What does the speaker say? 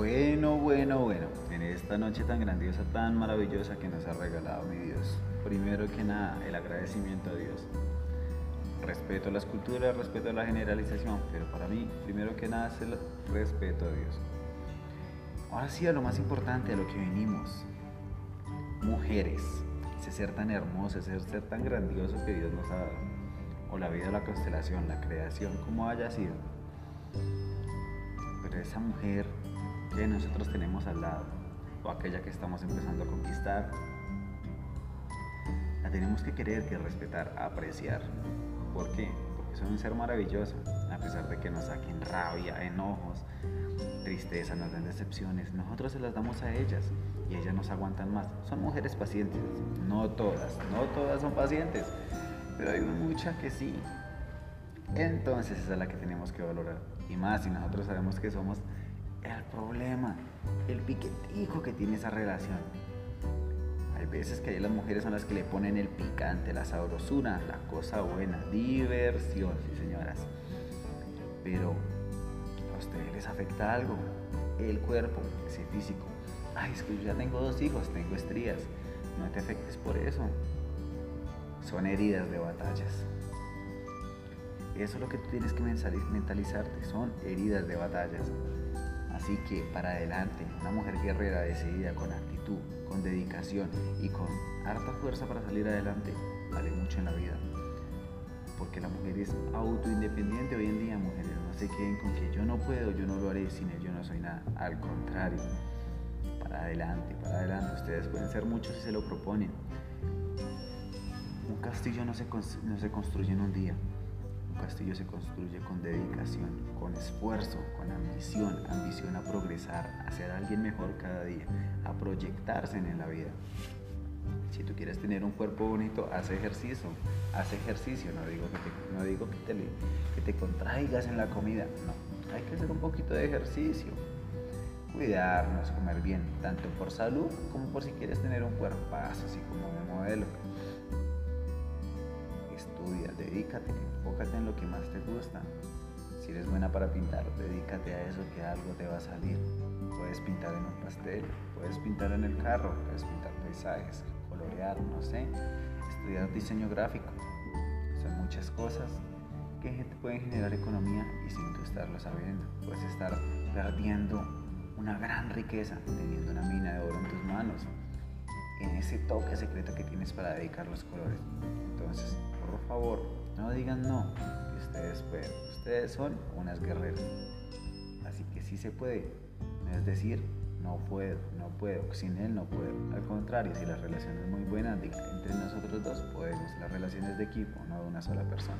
bueno, bueno, en esta noche tan grandiosa, tan maravillosa que nos ha regalado mi Dios. Primero que nada, el agradecimiento a Dios. Respeto a las culturas, respeto a la generalización, pero para mí, primero que nada, es el respeto a Dios. Ahora sí, a lo más importante, a lo que venimos. Mujeres, ese ser tan hermoso, ese ser tan grandioso que Dios nos ha dado. O la vida, la constelación, la creación, como haya sido. Pero esa mujer que nosotros tenemos al lado, o aquella que estamos empezando a conquistar, la tenemos que querer, que respetar, apreciar. ¿Por qué? Porque son un ser maravilloso, a pesar de que nos saquen rabia, enojos, tristeza, nos den decepciones, nosotros se las damos a ellas y ellas nos aguantan más. Son mujeres pacientes, no todas, no todas son pacientes, pero hay muchas que sí. Entonces esa es la que tenemos que valorar. Y más si nosotros sabemos que somos el problema, el piquetico que tiene esa relación. Hay veces que las mujeres son las que le ponen el picante, la sabrosura, la cosa buena, diversión, sí señoras. Pero a ustedes les afecta algo, el cuerpo, ese físico. Ay, es que yo ya tengo dos hijos, tengo estrías. No te afectes por eso. Son heridas de batallas. Eso es lo que tú tienes que mentalizarte, son heridas de batallas. Así que para adelante, una mujer guerrera decidida con actitud, con dedicación y con harta fuerza para salir adelante, vale mucho en la vida. Porque la mujer es autoindependiente hoy en día, mujeres. No se queden con que yo no puedo, yo no lo haré, sin él yo no soy nada. Al contrario, para adelante, para adelante. Ustedes pueden ser muchos si se lo proponen. Un castillo no se, no se construye en un día castillo se construye con dedicación, con esfuerzo, con ambición, a progresar, a ser alguien mejor cada día, a proyectarse en la vida. Si tú quieres tener un cuerpo bonito, haz ejercicio, haz ejercicio, no digo que te, no digo que te, que te contraigas en la comida, no, hay que hacer un poquito de ejercicio, cuidarnos, comer bien, tanto por salud como por si quieres tener un cuerpo así como un modelo estudia, dedícate, enfócate en lo que más te gusta. Si eres buena para pintar, dedícate a eso que algo te va a salir. Puedes pintar en un pastel, puedes pintar en el carro, puedes pintar paisajes, colorear, no sé, estudiar diseño gráfico. Son muchas cosas que pueden generar economía y sin tú estarlo sabiendo. Puedes estar perdiendo una gran riqueza teniendo una mina de oro en tus manos en ese toque secreto que tienes para dedicar los colores. Entonces, por favor, no digan no, que ustedes pueden. Ustedes son unas guerreras. Así que sí se puede. No es decir, no puedo, no puedo, sin él no puedo. Al contrario, si la relación es muy buena, entre nosotros dos podemos. La relación es de equipo, no de una sola persona.